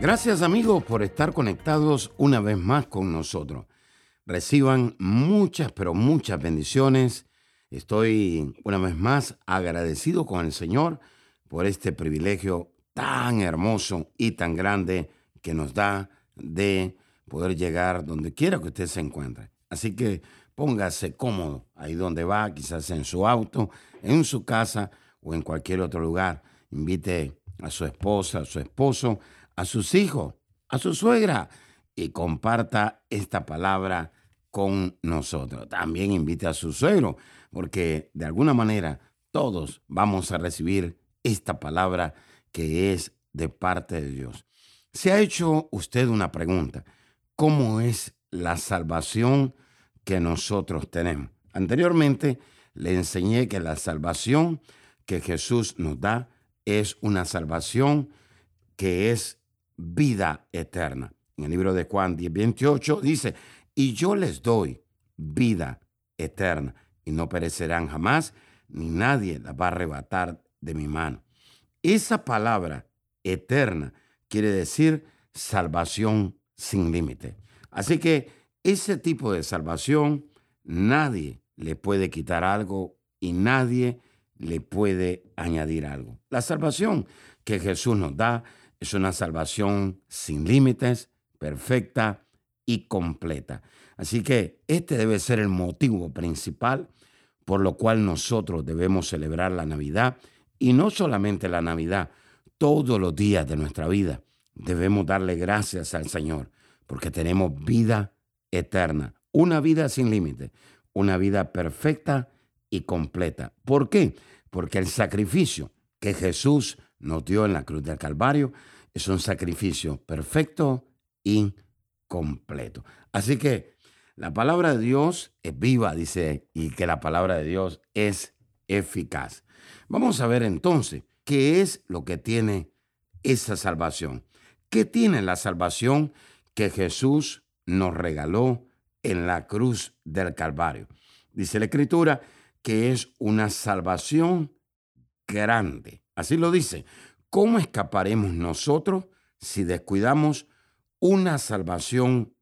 Gracias amigos por estar conectados una vez más con nosotros. Reciban muchas, pero muchas bendiciones. Estoy una vez más agradecido con el Señor por este privilegio tan hermoso y tan grande que nos da de poder llegar donde quiera que usted se encuentre. Así que póngase cómodo ahí donde va, quizás en su auto, en su casa o en cualquier otro lugar. Invite a su esposa, a su esposo, a sus hijos, a su suegra y comparta esta palabra con nosotros. También invite a su suegro, porque de alguna manera todos vamos a recibir esta palabra que es de parte de Dios. Se ha hecho usted una pregunta, ¿cómo es la salvación que nosotros tenemos? Anteriormente le enseñé que la salvación que Jesús nos da es una salvación que es vida eterna. En el libro de Juan 10, 28 dice, y yo les doy vida eterna, y no perecerán jamás, ni nadie la va a arrebatar de mi mano. Esa palabra eterna quiere decir salvación sin límite. Así que ese tipo de salvación nadie le puede quitar algo y nadie le puede añadir algo. La salvación que Jesús nos da es una salvación sin límites, perfecta y completa. Así que este debe ser el motivo principal por lo cual nosotros debemos celebrar la Navidad y no solamente la Navidad, todos los días de nuestra vida debemos darle gracias al Señor porque tenemos vida eterna, una vida sin límite, una vida perfecta y completa. ¿Por qué? Porque el sacrificio que Jesús nos dio en la cruz del Calvario es un sacrificio perfecto y completo. Así que la palabra de Dios es viva, dice, y que la palabra de Dios es eficaz. Vamos a ver entonces qué es lo que tiene esa salvación. ¿Qué tiene la salvación que Jesús nos regaló en la cruz del Calvario? Dice la Escritura que es una salvación grande. Así lo dice. ¿Cómo escaparemos nosotros si descuidamos una salvación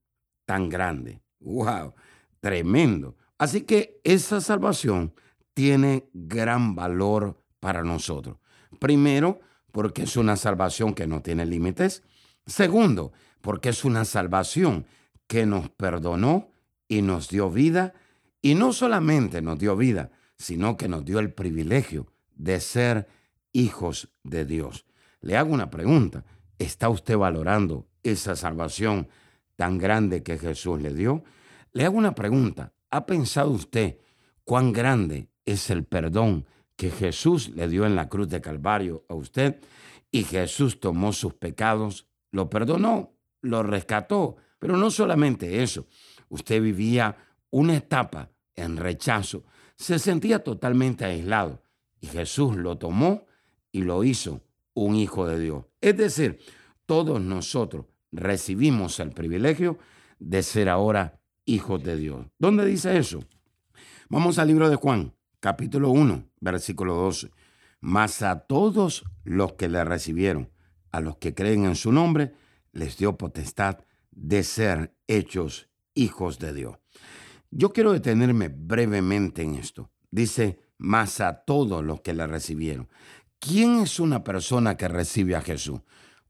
tan grande? ¡Wow! Tremendo. Así que esa salvación tiene gran valor para nosotros. Primero, porque es una salvación que no tiene límites. Segundo, porque es una salvación que nos perdonó y nos dio vida. Y no solamente nos dio vida, sino que nos dio el privilegio de ser hijos de Dios. Le hago una pregunta. ¿Está usted valorando esa salvación tan grande que Jesús le dio? Le hago una pregunta. ¿Ha pensado usted cuán grande es el perdón que Jesús le dio en la cruz de Calvario a usted y Jesús tomó sus pecados, lo perdonó, lo rescató. Pero no solamente eso, usted vivía una etapa en rechazo, se sentía totalmente aislado y Jesús lo tomó y lo hizo un hijo de Dios. Es decir, todos nosotros recibimos el privilegio de ser ahora hijos de Dios. ¿Dónde dice eso? Vamos al libro de Juan, capítulo 1, versículo 12. Mas a todos los que le recibieron, a los que creen en su nombre, les dio potestad de ser hechos hijos de Dios. Yo quiero detenerme brevemente en esto. Dice, mas a todos los que le recibieron. ¿Quién es una persona que recibe a Jesús?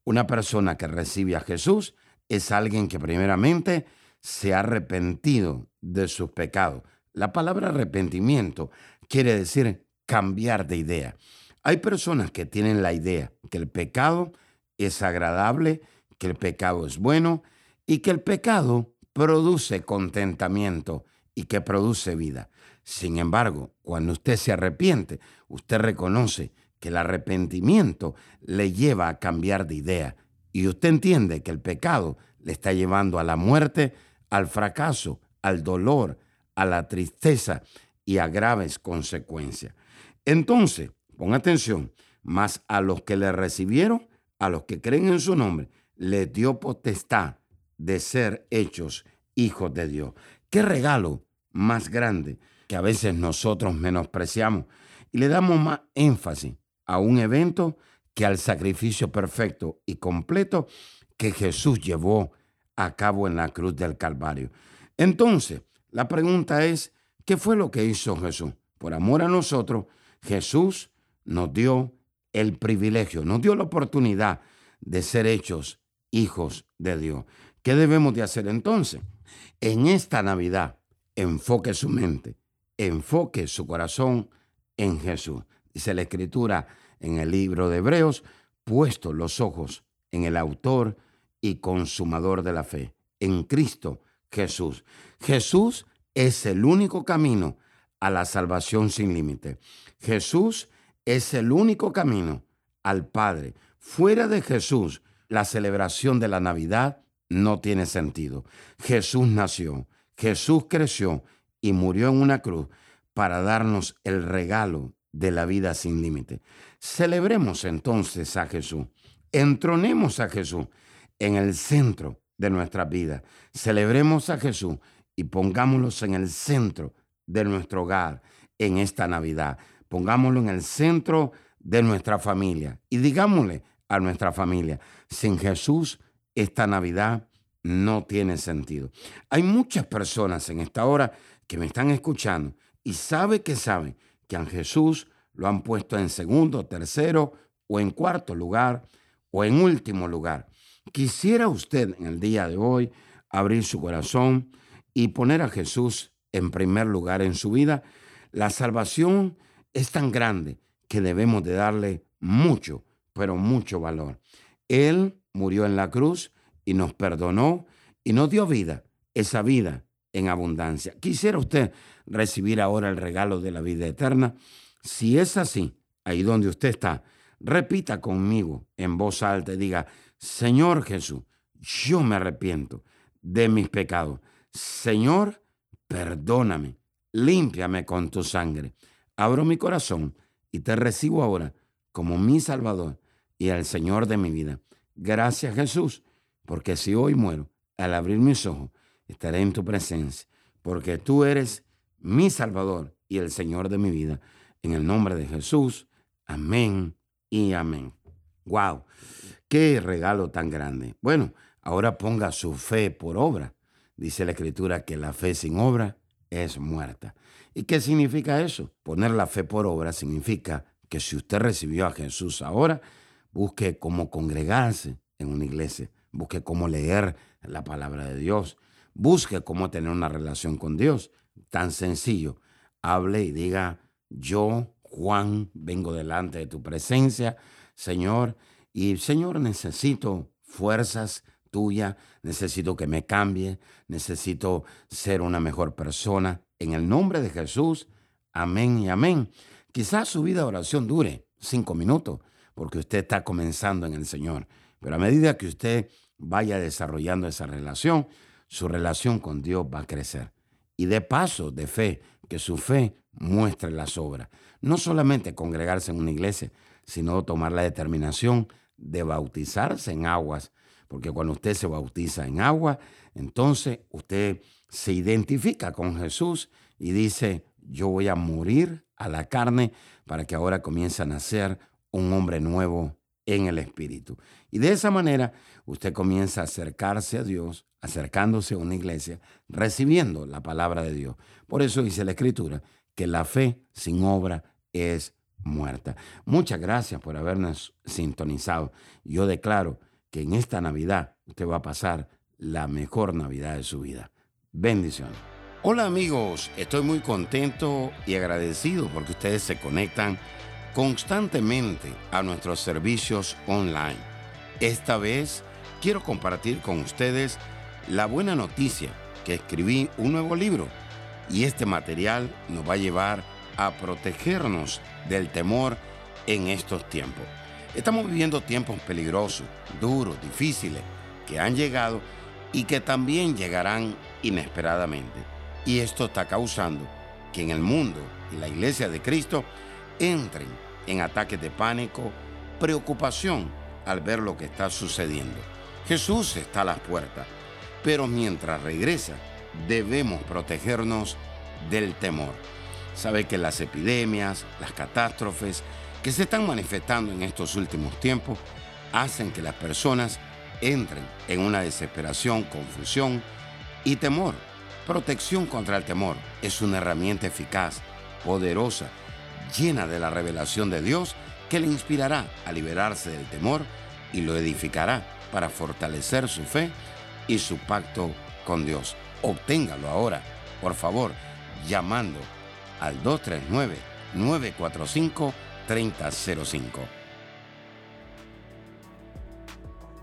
Una persona que recibe a Jesús es alguien que primeramente se ha arrepentido de sus pecados. La palabra arrepentimiento quiere decir cambiar de idea. Hay personas que tienen la idea que el pecado es agradable, que el pecado es bueno y que el pecado produce contentamiento y que produce vida. Sin embargo, cuando usted se arrepiente, usted reconoce que el arrepentimiento le lleva a cambiar de idea y usted entiende que el pecado le está llevando a la muerte, al fracaso, al dolor, a la tristeza y a graves consecuencias. Entonces, pon atención, más a los que le recibieron, a los que creen en su nombre, le dio potestad de ser hechos hijos de Dios. Qué regalo más grande que a veces nosotros menospreciamos y le damos más énfasis a un evento que al sacrificio perfecto y completo que Jesús llevó a cabo en la cruz del Calvario. Entonces, la pregunta es, ¿qué fue lo que hizo Jesús? Por amor a nosotros, Jesús nos dio el privilegio, nos dio la oportunidad de ser hechos hijos de Dios. ¿Qué debemos de hacer entonces? En esta Navidad, enfoque su mente, enfoque su corazón en Jesús. Dice la Escritura en el libro de Hebreos, puesto los ojos en el autor y consumador de la fe, en Cristo Jesús. Jesús es el único camino a la salvación sin límite. Jesús es el único camino al Padre. Fuera de Jesús, la celebración de la Navidad no tiene sentido. Jesús nació, Jesús creció y murió en una cruz para darnos el regalo de la vida sin límite. Celebremos entonces a Jesús, entronemos a Jesús en el centro de nuestra vida. Celebremos a Jesús y pongámoslos en el centro de nuestro hogar en esta Navidad. Pongámoslo en el centro de nuestra familia y digámosle a nuestra familia, sin Jesús esta Navidad no tiene sentido. Hay muchas personas en esta hora que me están escuchando y sabe que saben que a Jesús lo han puesto en segundo, tercero o en cuarto lugar o en último lugar. Quisiera usted en el día de hoy abrir su corazón y poner a Jesús en primer lugar en su vida. La salvación es tan grande que debemos de darle mucho, pero mucho valor. Él murió en la cruz y nos perdonó y nos dio vida, esa vida en abundancia. Quisiera usted recibir ahora el regalo de la vida eterna. Si es así, ahí donde usted está, repita conmigo en voz alta y diga, Señor Jesús, yo me arrepiento de mis pecados. Señor, perdóname, límpiame con tu sangre. Abro mi corazón y te recibo ahora como mi Salvador y el Señor de mi vida. Gracias Jesús, porque si hoy muero, al abrir mis ojos, estaré en tu presencia, porque tú eres mi Salvador y el Señor de mi vida. En el nombre de Jesús, amén y amén. ¡Wow! ¡Qué regalo tan grande! Bueno, ahora ponga su fe por obra. Dice la Escritura que la fe sin obra es muerta. ¿Y qué significa eso? Poner la fe por obra significa que si usted recibió a Jesús ahora, busque cómo congregarse en una iglesia, busque cómo leer la palabra de Dios, busque cómo tener una relación con Dios. Tan sencillo. Hable y diga, yo, Juan, vengo delante de tu presencia, Señor, y Señor, necesito fuerzas tuyas, necesito que me cambie, necesito ser una mejor persona. En el nombre de Jesús, amén y amén. Quizás su vida de oración dure cinco minutos, porque usted está comenzando en el Señor. Pero a medida que usted vaya desarrollando esa relación, su relación con Dios va a crecer. Y de paso de fe, que su fe muestre las obras. No solamente congregarse en una iglesia, sino tomar la determinación de bautizarse en aguas, porque cuando usted se bautiza en agua, entonces usted se identifica con Jesús y dice, yo voy a morir a la carne para que ahora comience a nacer un hombre nuevo en el Espíritu. Y de esa manera usted comienza a acercarse a Dios, acercándose a una iglesia, recibiendo la palabra de Dios. Por eso dice la Escritura que la fe sin obra es muerta. Muchas gracias por habernos sintonizado. Yo declaro que en esta Navidad usted va a pasar la mejor Navidad de su vida. Bendiciones. Hola amigos, estoy muy contento y agradecido porque ustedes se conectan constantemente a nuestros servicios online. Esta vez quiero compartir con ustedes la buena noticia que escribí un nuevo libro y este material nos va a llevar a protegernos del temor en estos tiempos. Estamos viviendo tiempos peligrosos, duros, difíciles, que han llegado y que también llegarán inesperadamente. Y esto está causando que en el mundo y la iglesia de Cristo entren en ataques de pánico, preocupación al ver lo que está sucediendo. Jesús está a las puertas, pero mientras regresa debemos protegernos del temor. Sabe que las epidemias, las catástrofes que se están manifestando en estos últimos tiempos hacen que las personas entren en una desesperación, confusión y temor. Protección contra el temor es una herramienta eficaz, poderosa, llena de la revelación de Dios que le inspirará a liberarse del temor y lo edificará para fortalecer su fe y su pacto con Dios. Obténgalo ahora, por favor, llamando al 239-945-3005.